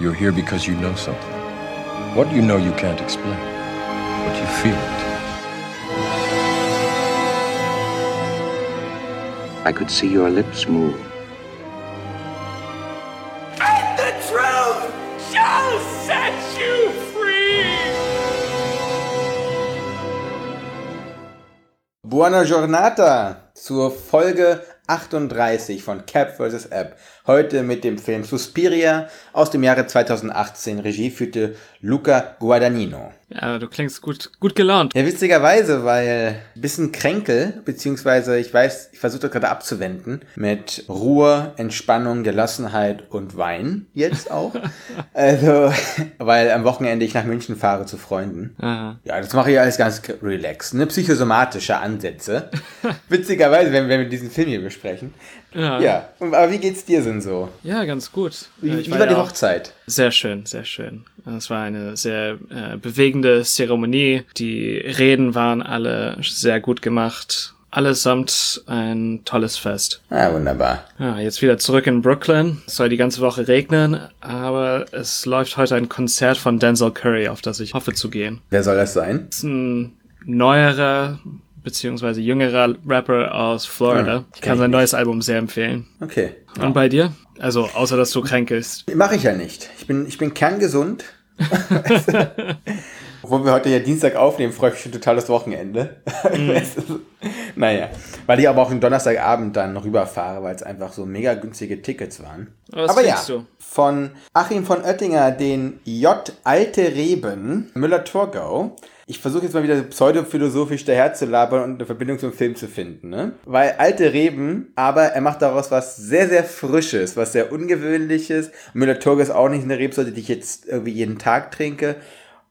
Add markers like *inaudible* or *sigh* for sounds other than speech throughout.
You're here because you know something. What you know you can't explain, but you feel it. I could see your lips move. And the truth shall set you free! Buona giornata zur Folge 38 von Cap vs. App. Heute mit dem Film Suspiria aus dem Jahre 2018. Regie führte Luca Guadagnino. Ja, du klingst gut, gut gelaunt. Ja, witzigerweise, weil ein bisschen kränkel, beziehungsweise ich weiß, ich versuche das gerade abzuwenden mit Ruhe, Entspannung, Gelassenheit und Wein jetzt auch. *laughs* also, weil am Wochenende ich nach München fahre zu Freunden. Aha. Ja, das mache ich alles ganz relaxed. Ne? Psychosomatische Ansätze. *laughs* Witzigerweise, wenn, wenn wir diesen Film hier besprechen. Ja. Ja, aber wie geht's dir denn so? Ja, ganz gut. Wie, Äh, wie ich war die ja Hochzeit? Sehr schön, sehr schön. Es war eine sehr äh, bewegende Zeremonie. Die Reden waren alle sehr gut gemacht. Allesamt ein tolles Fest. Ah, wunderbar. Ja, jetzt wieder zurück in Brooklyn. Es soll die ganze Woche regnen, aber es läuft heute ein Konzert von Denzel Curry, auf das ich hoffe zu gehen. Wer soll das sein? Das ist ein neuerer beziehungsweise jüngerer Rapper aus Florida. Ah, ich kann sein neues Album sehr empfehlen. Okay. Und bei dir? Also, außer dass du kränkelst. Mache ich ja nicht. Ich bin, ich bin kerngesund. *laughs* Obwohl wir heute ja Dienstag aufnehmen, freue ich mich schon total das Wochenende. *laughs* naja, weil ich aber auch am Donnerstagabend dann rüberfahre, weil es einfach so mega günstige Tickets waren. Was aber ja, du? von Achim von Oettinger den J. Alte Reben, Müller-Thurgau. Ich versuche jetzt mal wieder pseudophilosophisch daherzulabern und eine Verbindung zum Film zu finden, ne? Weil alte Reben, aber er macht daraus was sehr, sehr Frisches, was sehr Ungewöhnliches. Müller-Thurgau ist auch nicht eine Rebsorte, die ich jetzt irgendwie jeden Tag trinke.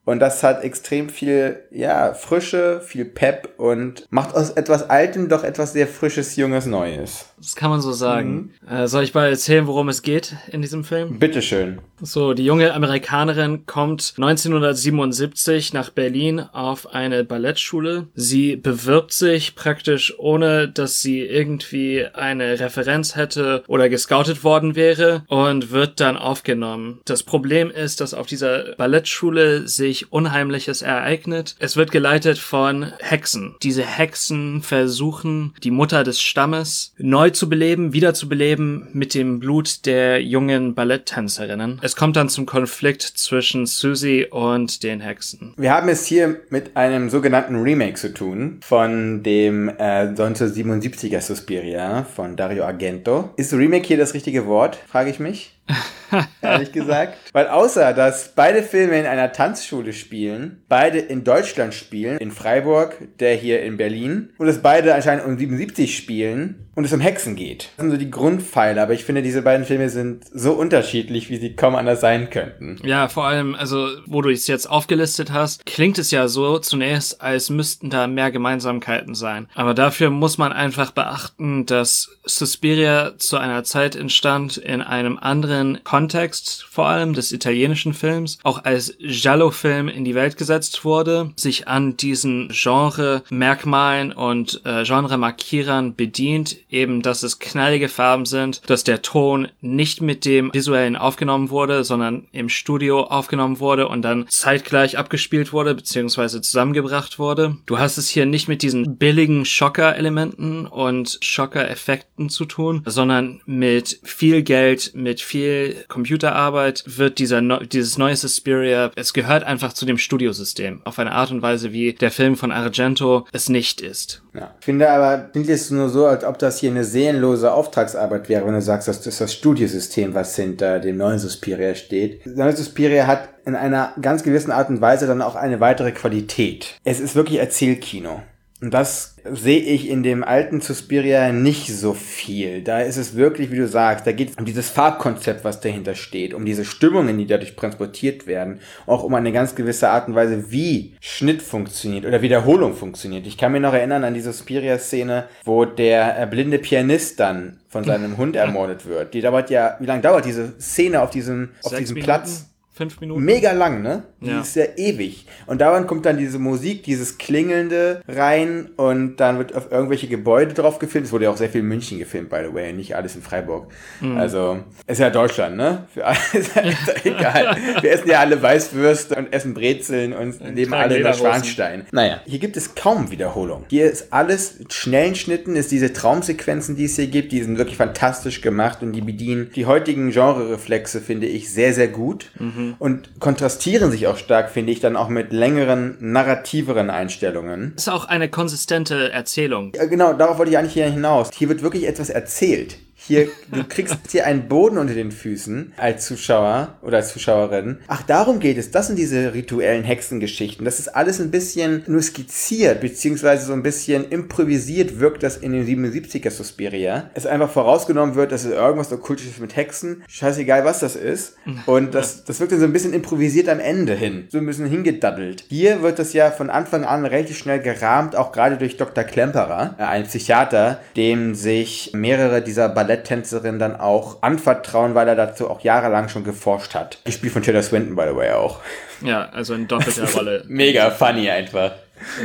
Und das hat extrem viel, ja, Frische, viel Pep und macht aus etwas Altem doch etwas sehr Frisches, Junges, Neues. Das kann man so sagen. Mhm. Äh, soll ich mal erzählen, worum es geht in diesem Film? Bitteschön. So, die junge Amerikanerin kommt 1977 nach Berlin auf eine Ballettschule. Sie bewirbt sich praktisch ohne, dass sie irgendwie eine Referenz hätte oder gescoutet worden wäre und wird dann aufgenommen. Das Problem ist, dass auf dieser Ballettschule sich Unheimliches ereignet. Es wird geleitet von Hexen. Diese Hexen versuchen, die Mutter des Stammes neu zu beleben, wiederzubeleben mit dem Blut der jungen Balletttänzerinnen. Es kommt dann zum Konflikt zwischen Susie und den Hexen. Wir haben es hier mit einem sogenannten Remake zu tun von dem äh, 1977er Suspiria von Dario Argento. Ist Remake hier das richtige Wort, frage ich mich. *laughs* Ehrlich gesagt. Weil außer, dass beide Filme in einer Tanzschule spielen, beide in Deutschland spielen, in Freiburg, der hier in Berlin, und es beide anscheinend um 77 spielen und es um Hexen geht. Das sind so die Grundpfeiler, aber ich finde, diese beiden Filme sind so unterschiedlich, wie sie kaum anders sein könnten. Ja, vor allem, also, wo du es jetzt aufgelistet hast, klingt es ja so zunächst, als müssten da mehr Gemeinsamkeiten sein. Aber dafür muss man einfach beachten, dass Suspiria zu einer Zeit entstand in einem anderen Kontext, vor allem des italienischen Films, auch als Giallo-Film in die Welt gesetzt wurde, sich an diesen Genre-Merkmalen und äh, Genre-Markierern bedient, eben, dass es knallige Farben sind, dass der Ton nicht mit dem visuellen aufgenommen wurde, sondern im Studio aufgenommen wurde und dann zeitgleich abgespielt wurde, beziehungsweise zusammengebracht wurde. Du hast es hier nicht mit diesen billigen Schocker-Elementen und Schocker-Effekten zu tun, sondern mit viel Geld, mit viel Computerarbeit wird dieser dieses neue Suspiria, es gehört einfach zu dem Studiosystem auf eine Art und Weise, wie der Film von Argento es nicht ist. Ja. Ich finde aber, klingt jetzt nur so, als ob das hier eine seelenlose Auftragsarbeit wäre, wenn du sagst, das ist das Studiosystem, was hinter dem neuen Suspiria steht. Das neue Suspiria hat in einer ganz gewissen Art und Weise dann auch eine weitere Qualität. Es ist wirklich Erzählkino. Und das sehe ich in dem alten Suspiria nicht so viel. Da ist es wirklich, wie du sagst, da geht es um dieses Farbkonzept, was dahinter steht, um diese Stimmungen, die dadurch transportiert werden, auch um eine ganz gewisse Art und Weise, wie Schnitt funktioniert oder Wiederholung funktioniert. Ich kann mich noch erinnern an die Suspiria-Szene, wo der äh, blinde Pianist dann von seinem *laughs* Hund ermordet wird. Die dauert ja, wie lange dauert diese Szene auf diesem, auf Sechs diesem Minuten? Platz? Fünf Minuten. Mega lang, ne? Die Ja. ist ja ewig. Und dauernd kommt dann diese Musik, dieses Klingelnde rein und dann wird auf irgendwelche Gebäude drauf gefilmt. Es wurde ja auch sehr viel in München gefilmt, by the way, nicht alles in Freiburg. Mhm. Also, ist ja Deutschland, ne? Für alle *laughs* ist ja egal. Wir essen ja alle Weißwürste und essen Brezeln und leben tragen alle in Lederhosen. Neuschwanstein. Naja, hier gibt es kaum Wiederholung. Hier ist alles in schnellen Schnitten, ist diese Traumsequenzen, die es hier gibt, die sind wirklich fantastisch gemacht und die bedienen die heutigen Genre-Reflexe, finde ich, sehr, sehr gut und kontrastieren sich auch stark, finde ich, dann auch mit längeren, narrativeren Einstellungen. Ist auch eine konsistente Erzählung. Ja, genau, darauf wollte ich eigentlich hier hinaus. Hier wird wirklich etwas erzählt. Hier, du kriegst hier einen Boden unter den Füßen als Zuschauer oder als Zuschauerin. Ach, darum geht es. Das sind diese rituellen Hexengeschichten. Das ist alles ein bisschen nur skizziert, beziehungsweise so ein bisschen improvisiert wirkt das in den 77er Suspiria. Es einfach vorausgenommen wird, dass es irgendwas Okkultisches mit Hexen. Scheißegal, was das ist. Und das, das wirkt dann so ein bisschen improvisiert am Ende hin. So ein bisschen hingedaddelt. Hier wird das ja von Anfang an relativ schnell gerahmt, auch gerade durch Dr. Klemperer, ein Psychiater, dem sich mehrere dieser Balletttänzerinnen dann auch anvertrauen, weil er dazu auch jahrelang schon geforscht hat. Gespielt von Taylor Swinton, by the way, auch. Ja, also in doppelter Rolle. *laughs* Mega funny einfach.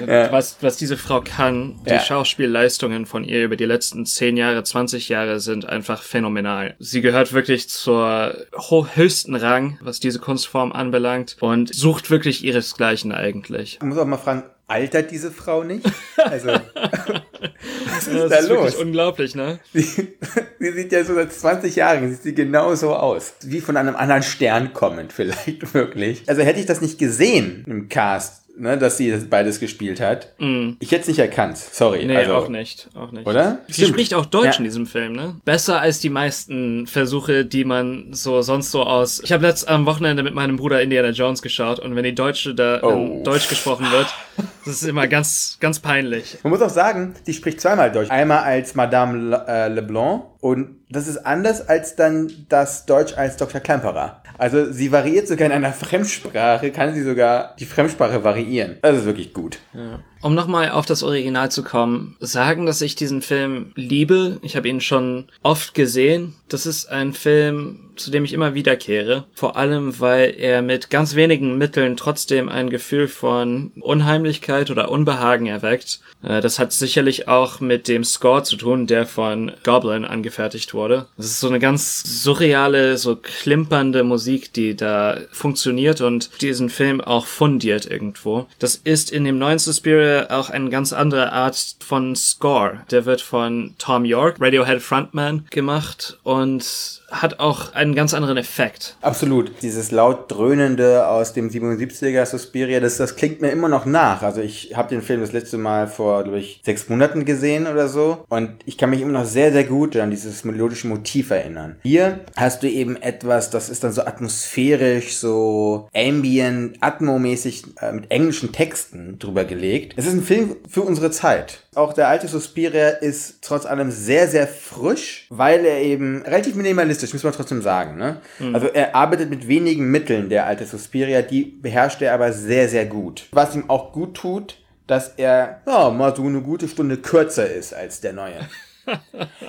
Was, was diese Frau kann, die Ja. Schauspielleistungen von ihr über die letzten 10 Jahre, 20 Jahre sind einfach phänomenal. Sie gehört wirklich zur höchsten Rang, was diese Kunstform anbelangt und sucht wirklich ihresgleichen eigentlich. Ich muss auch mal fragen, altert diese Frau nicht? *laughs* Also, ist Das da ist wirklich los? unglaublich, ne? Sie, sie *laughs* sieht ja so seit 20 Jahren, sieht sie genauso aus. Wie von einem anderen Stern kommend, vielleicht *laughs* wirklich. Also hätte ich das nicht gesehen im Cast, ne, dass sie das beides gespielt hat, ich hätte es nicht erkannt. Sorry. Mm. Nee, also, auch nicht, auch nicht. Oder? Sie Stimmt. spricht auch Deutsch Ja. in diesem Film, ne? Besser als die meisten Versuche, die man so sonst so aus. Ich habe letzt am Wochenende mit meinem Bruder Indiana Jones geschaut und wenn die Deutsche da Oh. Deutsch gesprochen wird, *laughs* das ist immer ganz, ganz peinlich. Man muss auch sagen, die spricht zweimal Deutsch. Einmal als Madame Le, äh, Leblanc und das ist anders als dann das Deutsch als Dr. Klemperer. Also sie variiert sogar in einer *laughs* Fremdsprache, kann sie sogar die Fremdsprache variieren. Das ist wirklich gut. Um nochmal auf das Original zu kommen, sagen, dass ich diesen Film liebe. Ich habe ihn schon oft gesehen. Das ist ein Film, zu dem ich immer wiederkehre. Vor allem, weil er mit ganz wenigen Mitteln trotzdem ein Gefühl von Unheimlichkeit oder Unbehagen erweckt. Äh, Das hat sicherlich auch mit dem Score zu tun, der von Goblin angefertigt wurde. Das ist so eine ganz surreale, so klimpernde Musik, die da funktioniert und diesen Film auch fundiert irgendwo. Das ist in dem neuen Suspiria auch eine ganz andere Art von Score. Der wird von Tom York, Radiohead Frontman, gemacht und hat auch einen ganz anderen Effekt. Absolut. Dieses laut dröhnende aus dem 77er Suspiria, das, das klingt mir immer noch nach. Also ich habe den Film das letzte Mal vor, glaube ich, sechs Monaten gesehen oder so. Und ich kann mich immer noch sehr, sehr gut an dieses melodische Motiv erinnern. Hier hast du eben etwas, das ist dann so atmosphärisch, so ambient, atmomäßig äh, mit englischen Texten drüber gelegt. Es ist ein Film für unsere Zeit. Auch der alte Suspiria ist trotz allem sehr, sehr frisch, weil er eben relativ minimalistisch, muss man trotzdem sagen. Ne? Also er arbeitet mit wenigen Mitteln, der alte Suspiria, die beherrscht er aber sehr, sehr gut. Was ihm auch gut tut, dass er ja, mal so eine gute Stunde kürzer ist als der neue.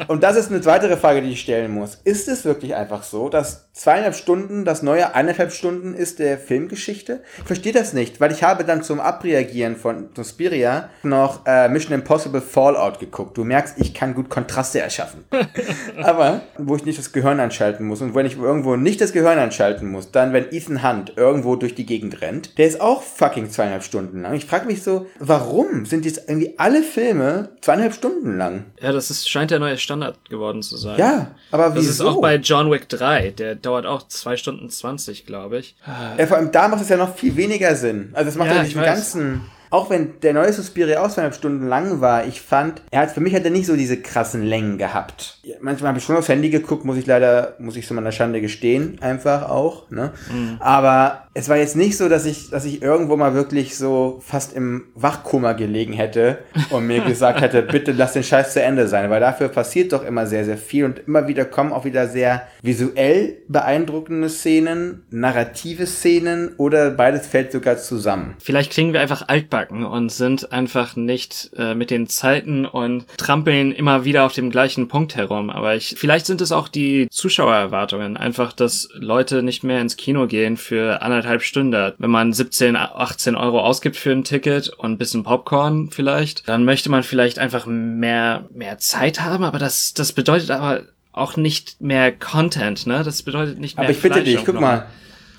Und das ist eine weitere Frage, die ich stellen muss. Ist es wirklich einfach so, dass zweieinhalb Stunden das neue eineinhalb Stunden ist der Filmgeschichte? Ich verstehe das nicht, weil ich habe dann zum Abreagieren von Suspiria noch äh, Mission Impossible Fallout geguckt. Du merkst, ich kann gut Kontraste erschaffen. *laughs* Aber wo ich nicht das Gehirn anschalten muss und wenn ich irgendwo nicht das Gehirn anschalten muss, dann wenn Ethan Hunt irgendwo durch die Gegend rennt, der ist auch fucking zweieinhalb Stunden lang. Ich frage mich so, warum sind jetzt irgendwie alle Filme zweieinhalb Stunden lang? Ja, das ist, scheint der neue Standard geworden zu sein. Ja, aber Das wieso? ist auch bei John Wick 3. Der dauert auch zwei Stunden 20, glaube ich. Ja, vor allem da macht es ja noch viel weniger Sinn. Also es macht Ja, ja, ich diesen weiß. ganzen. Auch wenn der neue Suspiria auch zweieinhalb Stunden lang war, ich fand, er hat für mich hat er nicht so diese krassen Längen gehabt. Manchmal habe ich schon aufs Handy geguckt, muss ich leider, muss ich so meiner Schande gestehen, einfach auch. Ne? Mhm. Aber es war jetzt nicht so, dass ich, dass ich irgendwo mal wirklich so fast im Wachkoma gelegen hätte und mir gesagt hätte, *laughs* bitte lass den Scheiß zu Ende sein, weil dafür passiert doch immer sehr, sehr viel und immer wieder kommen auch wieder sehr visuell beeindruckende Szenen, narrative Szenen oder beides fällt sogar zusammen. Vielleicht klingen wir einfach altbacken abhaken und sind einfach nicht äh, mit den Zeiten und trampeln immer wieder auf dem gleichen Punkt herum. Aber ich, vielleicht sind es auch die Zuschauererwartungen. Einfach, dass Leute nicht mehr ins Kino gehen für anderthalb Stunden. Wenn man 17, 18 Euro ausgibt für ein Ticket und ein bisschen Popcorn vielleicht, dann möchte man vielleicht einfach mehr, mehr Zeit haben. Aber das, das bedeutet aber auch nicht mehr Content, ne? Das bedeutet nicht mehr Aber ich bitte dich, guck mal.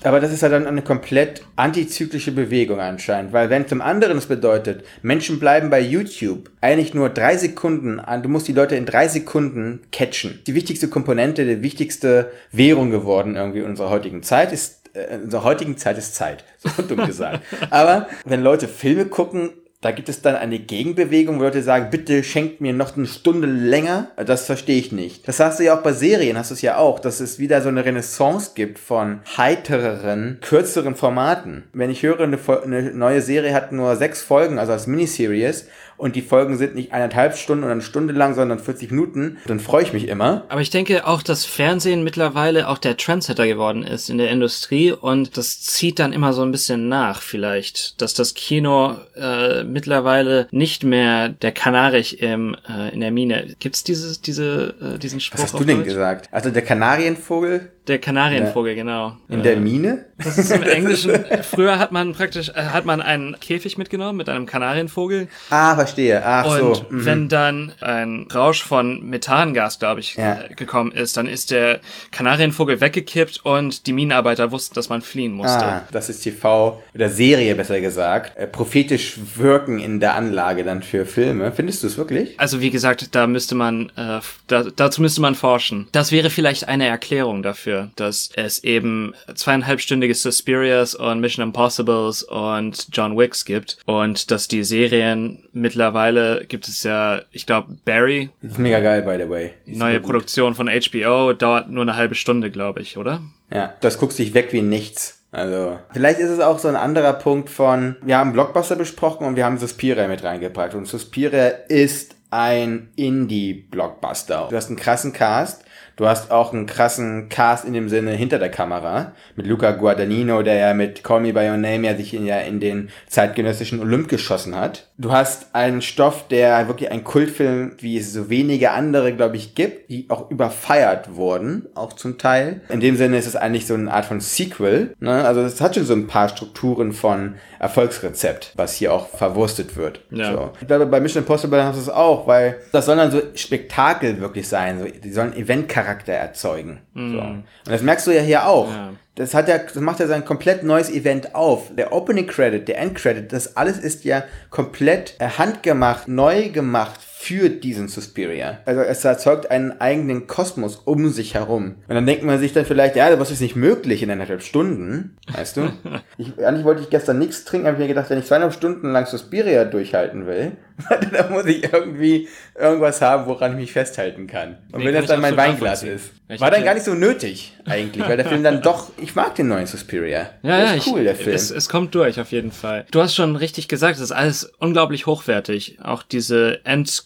Aber das ist ja dann eine komplett antizyklische Bewegung anscheinend, weil wenn zum anderen es bedeutet, Menschen bleiben bei YouTube eigentlich nur drei Sekunden an, du musst die Leute in drei Sekunden catchen. Die wichtigste Komponente, die wichtigste Währung geworden irgendwie in unserer heutigen Zeit ist, äh, in unserer heutigen Zeit ist Zeit. *laughs* So dumm gesagt. Aber wenn Leute Filme gucken, da gibt es dann eine Gegenbewegung, wo Leute sagen, bitte schenkt mir noch eine Stunde länger. Das verstehe ich nicht. Das hast du ja auch bei Serien, hast du es ja auch, dass es wieder so eine Renaissance gibt von heitereren, kürzeren Formaten. Wenn ich höre, eine, eine neue Serie hat nur sechs Folgen, also als Miniseries, und die Folgen sind nicht eineinhalb Stunden oder eine Stunde lang, sondern 40 Minuten, dann freue ich mich immer. Aber ich denke auch, dass Fernsehen mittlerweile auch der Trendsetter geworden ist in der Industrie und das zieht dann immer so ein bisschen nach vielleicht, dass das Kino äh, mittlerweile nicht mehr der Kanarich im, äh, in der Mine. Gibt's dieses, diese, äh, diesen Spruch? Was hast du denn Deutsch? gesagt? Also der Kanarienvogel Der Kanarienvogel, genau. in Äh, der Mine? Das ist im Englischen. *laughs* Früher hat man praktisch, äh, hat man einen Käfig mitgenommen mit einem Kanarienvogel. Ah, verstehe. Ach Und so. mhm. wenn dann ein Rausch von Methangas, glaube ich, Ja. äh, gekommen ist, dann ist der Kanarienvogel weggekippt und die Minenarbeiter wussten, dass man fliehen musste. Ah, das ist TV oder Serie besser gesagt. Äh, prophetisch wirken in der Anlage dann für Filme. Findest du es wirklich? Also wie gesagt, da müsste man, äh, da, dazu müsste man forschen. Das wäre vielleicht eine Erklärung dafür, dass es eben zweieinhalbstündige Suspirias und Mission Impossibles und John Wicks gibt und dass die Serien mittlerweile gibt es ja, ich glaube, Barry, Das ist mega geil, by the way. die neue Produktion von HBO, dauert nur eine halbe Stunde, glaube ich, oder? Ja, das guckst dich weg wie nichts. Also, vielleicht ist es auch so ein anderer Punkt von, wir haben Blockbuster besprochen und wir haben Suspiria mit reingepackt. Und Suspiria ist ein Indie-Blockbuster. Du hast einen krassen Cast. Du hast auch einen krassen Cast in dem Sinne hinter der Kamera. Mit Luca Guadagnino, der ja mit Call Me By Your Name ja sich in, ja in den zeitgenössischen Olymp geschossen hat. Du hast einen Stoff, der wirklich ein Kultfilm, wie es so wenige andere, glaube ich, gibt, die auch überfeiert wurden, auch zum Teil. In dem Sinne ist es eigentlich so eine Art von Sequel. Ne? Also es hat schon so ein paar Strukturen von Erfolgsrezept, was hier auch verwurstet wird. Ja. So. Ich glaube, bei Mission Impossible hast du es auch, weil das soll dann so Spektakel wirklich sein. So, die sollen Eventcharakter erzeugen. So. Und das merkst du ja hier auch. Ja. Das hat ja, das macht ja sein komplett neues Event auf. Der Opening Credit, der End Credit, das alles ist ja komplett äh, handgemacht, neu gemacht für diesen Suspiria. Also es erzeugt einen eigenen Kosmos um sich herum. Und dann denkt man sich dann vielleicht, ja, das ist nicht möglich in eineinhalb Stunden, weißt du? *laughs* ich, eigentlich wollte ich gestern nichts trinken, habe ich mir gedacht, wenn ich zweieinhalb Stunden lang Suspiria durchhalten will, *laughs* dann muss ich irgendwie irgendwas haben, woran ich mich festhalten kann. Und Nee, wenn das dann ich mein Weinglas ist. Ich War dann gar nicht so nötig, eigentlich, weil der Film dann doch, ich mag den neuen Suspiria. Ja, der ja, ist ich, cool, der Film. Es, es kommt durch, auf jeden Fall. Du hast schon richtig gesagt, es ist alles unglaublich hochwertig. Auch diese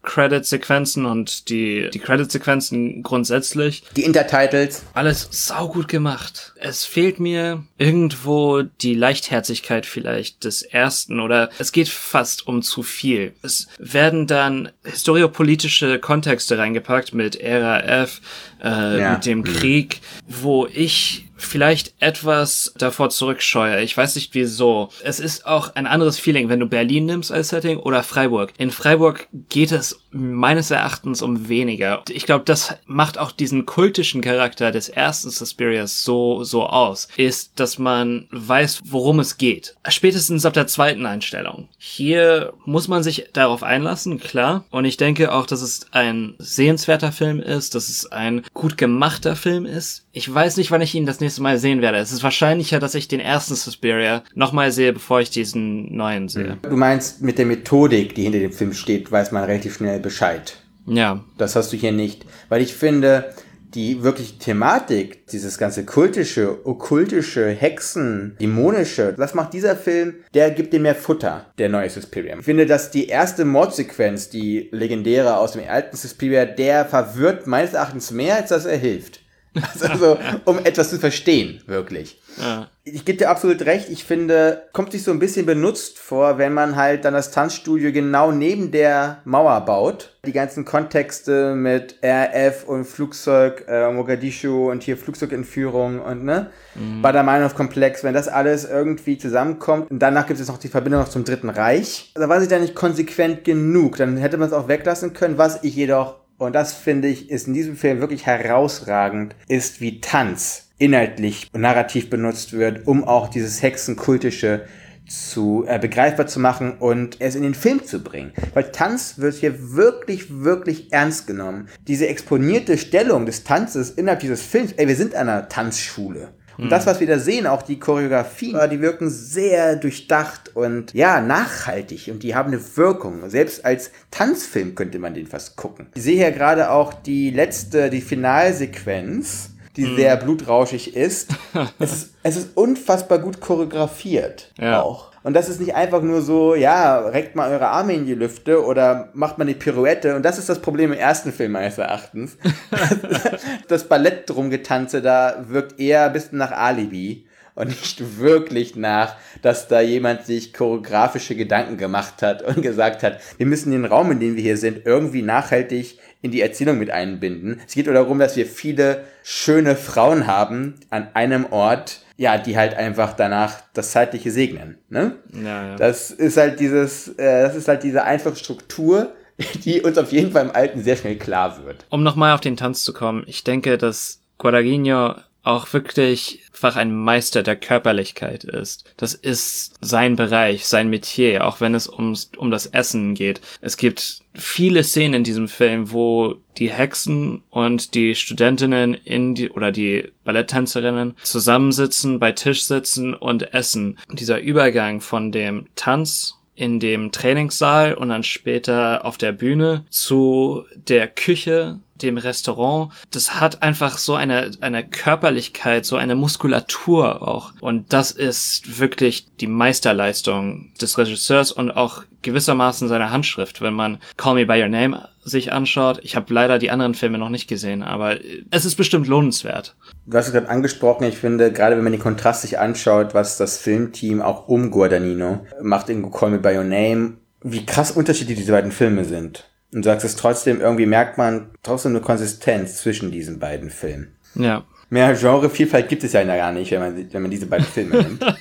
End-Credit-Sequenzen und die, die Credit-Sequenzen grundsätzlich. die Intertitles. Alles saugut gemacht. Es fehlt mir irgendwo die Leichtherzigkeit vielleicht des ersten oder es geht fast um zu viel. Es werden dann historiopolitische Kontexte reingepackt mit Ära F, äh, Ja. mit dem Krieg, wo ich vielleicht etwas davor zurückscheue. Ich weiß nicht wieso. Es ist auch ein anderes Feeling, wenn du Berlin nimmst als Setting oder Freiburg. In Freiburg geht es meines Erachtens um weniger. Ich glaube, das macht auch diesen kultischen Charakter des ersten Suspirias so, so aus, ist, dass man weiß, worum es geht. Spätestens ab der zweiten Einstellung. Hier muss man sich darauf einlassen, klar. Und ich denke auch, dass es ein sehenswerter Film ist, dass es ein gut gemachter Film ist. Ich weiß nicht, wann ich ihn das nächste Mal sehen werde. Es ist wahrscheinlicher, dass ich den ersten Suspiria nochmal sehe, bevor ich diesen neuen sehe. Du meinst, mit der Methodik, die hinter dem Film steht, weiß man relativ schnell Bescheid. Ja. Das hast du hier nicht. Weil ich finde, die wirklich Thematik, dieses ganze kultische, okkultische, Hexen, dämonische, das macht dieser Film, der gibt dir mehr Futter, der neue Suspiria. Ich finde, dass die erste Mordsequenz, die legendäre aus dem alten Suspiria, der verwirrt meines Erachtens mehr, als dass er hilft. *laughs* Also, um etwas zu verstehen, wirklich. Ja. Ich gebe dir absolut recht. Ich finde, kommt sich so ein bisschen benutzt vor, wenn man halt dann das Tanzstudio genau neben der Mauer baut. Die ganzen Kontexte mit RF und Flugzeug, äh, Mogadischu und hier Flugzeugentführung und ne, mhm. Badamanov-Komplex, wenn das alles irgendwie zusammenkommt. Und danach gibt es noch die Verbindung noch zum Dritten Reich. Da war sich da nicht konsequent genug. Dann hätte man es auch weglassen können, was ich jedoch und das finde ich ist in diesem Film wirklich herausragend, ist wie Tanz inhaltlich und narrativ benutzt wird, um auch dieses Hexenkultische zu äh, begreifbar zu machen und es in den Film zu bringen. Weil Tanz wird hier wirklich, wirklich ernst genommen. Diese exponierte Stellung des Tanzes innerhalb dieses Films, ey, wir sind an einer Tanzschule. Und das, was wir da sehen, auch die Choreografien, die wirken sehr durchdacht und ja, nachhaltig und die haben eine Wirkung. Selbst als Tanzfilm könnte man den fast gucken. Ich sehe hier gerade auch die letzte, die Finalsequenz, die mhm. sehr blutrauschig ist. es ist. Es ist unfassbar gut choreografiert ja. auch. Und das ist nicht einfach nur so, ja, reckt mal eure Arme in die Lüfte oder macht mal eine Pirouette. Und das ist das Problem im ersten Film meines Erachtens. *laughs* das Ballett drum getanze da wirkt eher ein bisschen nach Alibi und nicht wirklich nach, dass da jemand sich choreografische Gedanken gemacht hat und gesagt hat, wir müssen den Raum, in dem wir hier sind, irgendwie nachhaltig in die Erzählung mit einbinden. Es geht nur darum, dass wir viele schöne Frauen haben an einem Ort, ja, die halt einfach danach das Zeitliche segnen. Ne? Ja, ja. Das ist halt dieses, äh, das ist halt diese einfache Struktur, *laughs* die uns auf jeden Fall im Alten sehr schnell klar wird. Um nochmal auf den Tanz zu kommen, ich denke, dass Guadagnino auch wirklich einfach ein Meister der Körperlichkeit ist. Das ist sein Bereich, sein Metier, auch wenn es ums, um das Essen geht. Es gibt viele Szenen in diesem Film, wo die Hexen und die Studentinnen in die, oder die Balletttänzerinnen zusammensitzen, bei Tisch sitzen und essen. Dieser Übergang von dem Tanz in dem Trainingssaal und dann später auf der Bühne zu der Küche dem Restaurant, das hat einfach so eine, eine Körperlichkeit, so eine Muskulatur auch. Und das ist wirklich die Meisterleistung des Regisseurs und auch gewissermaßen seine Handschrift, wenn man Call Me By Your Name sich anschaut. Ich habe leider die anderen Filme noch nicht gesehen, aber es ist bestimmt lohnenswert. Du hast es gerade angesprochen, ich finde, gerade wenn man den Kontrast sich anschaut, was das Filmteam auch um Guadagnino macht in Call Me By Your Name, wie krass unterschiedlich diese beiden Filme sind. Und du sagst es trotzdem, irgendwie merkt man trotzdem eine Konsistenz zwischen diesen beiden Filmen. Ja. Mehr Genrevielfalt gibt es ja gar nicht, wenn man, wenn man diese beiden Filme nimmt. *laughs*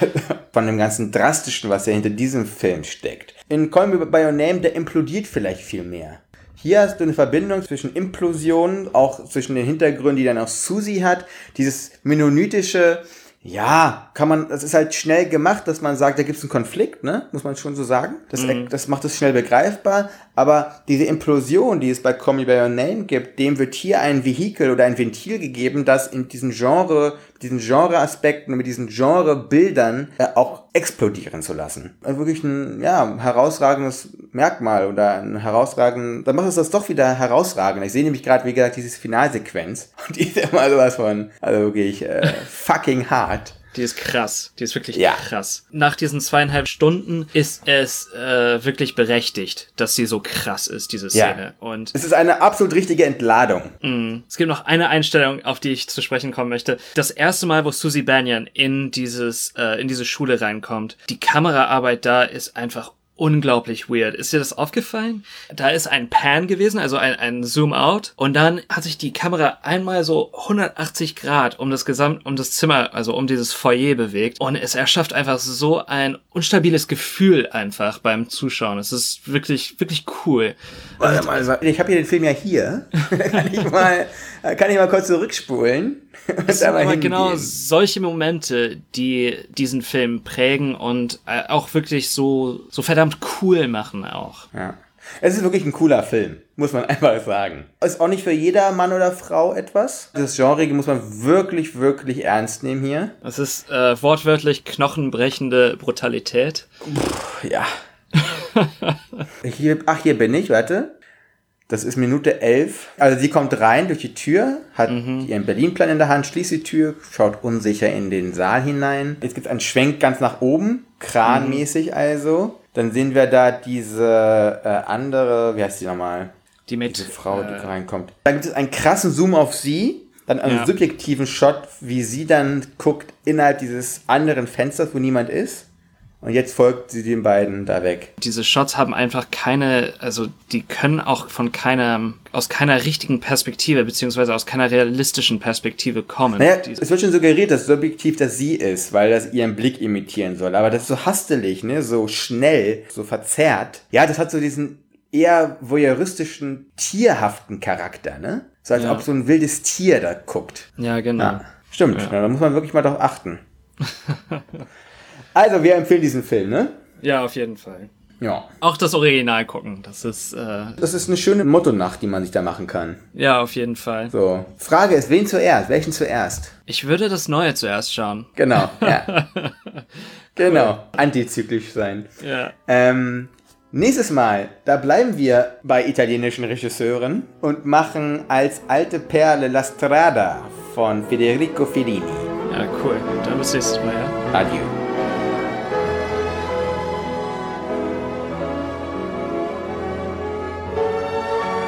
*laughs* Von dem ganzen Drastischen, was ja hinter diesem Film steckt. In Call Me By Your Name, der implodiert vielleicht viel mehr. Hier hast du eine Verbindung zwischen Implosion, auch zwischen den Hintergründen, die dann auch Susi hat, dieses mennonitische, ja, kann man, das ist halt schnell gemacht, dass man sagt, da gibt es einen Konflikt, ne? Muss man schon so sagen. Das, mhm. das macht es schnell begreifbar. Aber diese Implosion, die es bei Call Me By Your Name gibt, dem wird hier ein Vehikel oder ein Ventil gegeben, das in diesen Genre, diesen Genre-Aspekten, mit diesen Genre-Bildern äh, auch explodieren zu lassen. Also wirklich ein, ja, herausragendes Merkmal oder ein herausragendes, dann macht es das doch wieder herausragend. Ich sehe nämlich gerade, wie gesagt, diese Finalsequenz *laughs* und die ist immer sowas von, also wirklich äh, fucking hart. Die ist krass. Die ist wirklich ja. krass. Nach diesen zweieinhalb Stunden ist es äh, wirklich berechtigt, dass sie so krass ist, diese Szene. Ja. Und es ist eine absolut richtige Entladung. Mh. Es gibt noch eine Einstellung, auf die ich zu sprechen kommen möchte. Das erste Mal, wo Susie Banyan in dieses äh, in diese Schule reinkommt, die Kameraarbeit da ist einfach unglaublich weird. Ist dir das aufgefallen? Da ist ein Pan gewesen, also ein, ein Zoom-out. Und dann hat sich die Kamera einmal so 180 Grad um das Gesamt, um das Zimmer, also um dieses Foyer bewegt. Und es erschafft einfach so ein unstabiles Gefühl einfach beim Zuschauen. Es ist wirklich, wirklich cool. Also, ich habe hier den Film ja hier. *laughs* kann ich mal, kann ich mal kurz zurückspulen? *laughs* Es sind aber genau solche Momente, die diesen Film prägen und äh, auch wirklich so, so verdammt cool machen auch. Ja. Es ist wirklich ein cooler Film, muss man *laughs* einfach sagen. Ist auch nicht für jeder Mann oder Frau etwas. Das Genre muss man wirklich, wirklich ernst nehmen hier. Es ist äh, wortwörtlich knochenbrechende Brutalität. Puh, ja. *laughs* hier, ach, hier bin ich, warte. Das ist Minute elf. Also sie kommt rein durch die Tür, hat mhm. ihren Berlin-Plan in der Hand, schließt die Tür, schaut unsicher in den Saal hinein. Jetzt gibt es einen Schwenk ganz nach oben, kranmäßig mhm. also. Dann sehen wir da diese äh, andere, wie heißt die nochmal? Die mit diese Frau, die äh, reinkommt. Dann gibt es einen krassen Zoom auf sie, dann einen Ja. subjektiven Shot, wie sie dann guckt innerhalb dieses anderen Fensters, wo niemand ist. Und jetzt folgt sie den beiden da weg. diese Shots haben einfach keine, also die können auch von keiner, aus keiner richtigen Perspektive, beziehungsweise aus keiner realistischen Perspektive kommen. Naja, Diese- es wird schon suggeriert, dass subjektiv das sie ist, weil das ihren Blick imitieren soll. Aber das ist so hastelig, ne? so schnell, so verzerrt. Ja, das hat so diesen eher voyeuristischen, tierhaften Charakter, ne? So als Ja. ob so ein wildes Tier da guckt. ja, genau. Ja, stimmt. Ja. Da muss man wirklich mal drauf achten. *laughs* also, wir empfehlen diesen Film, ne? Ja, auf jeden Fall. Ja. Auch das Original gucken, das ist, äh, Das ist eine schöne Mottonacht, die man sich da machen kann. ja, auf jeden Fall. So. Frage ist, wen zuerst? Welchen zuerst? Ich würde das Neue zuerst schauen. Genau, *laughs* ja. genau. Antizyklisch sein. Ja. Ähm, nächstes Mal, da bleiben wir bei italienischen Regisseuren und machen als alte Perle La Strada von Federico Fellini. Ja, cool. Dann bis nächstes Mal, ja. Adieu.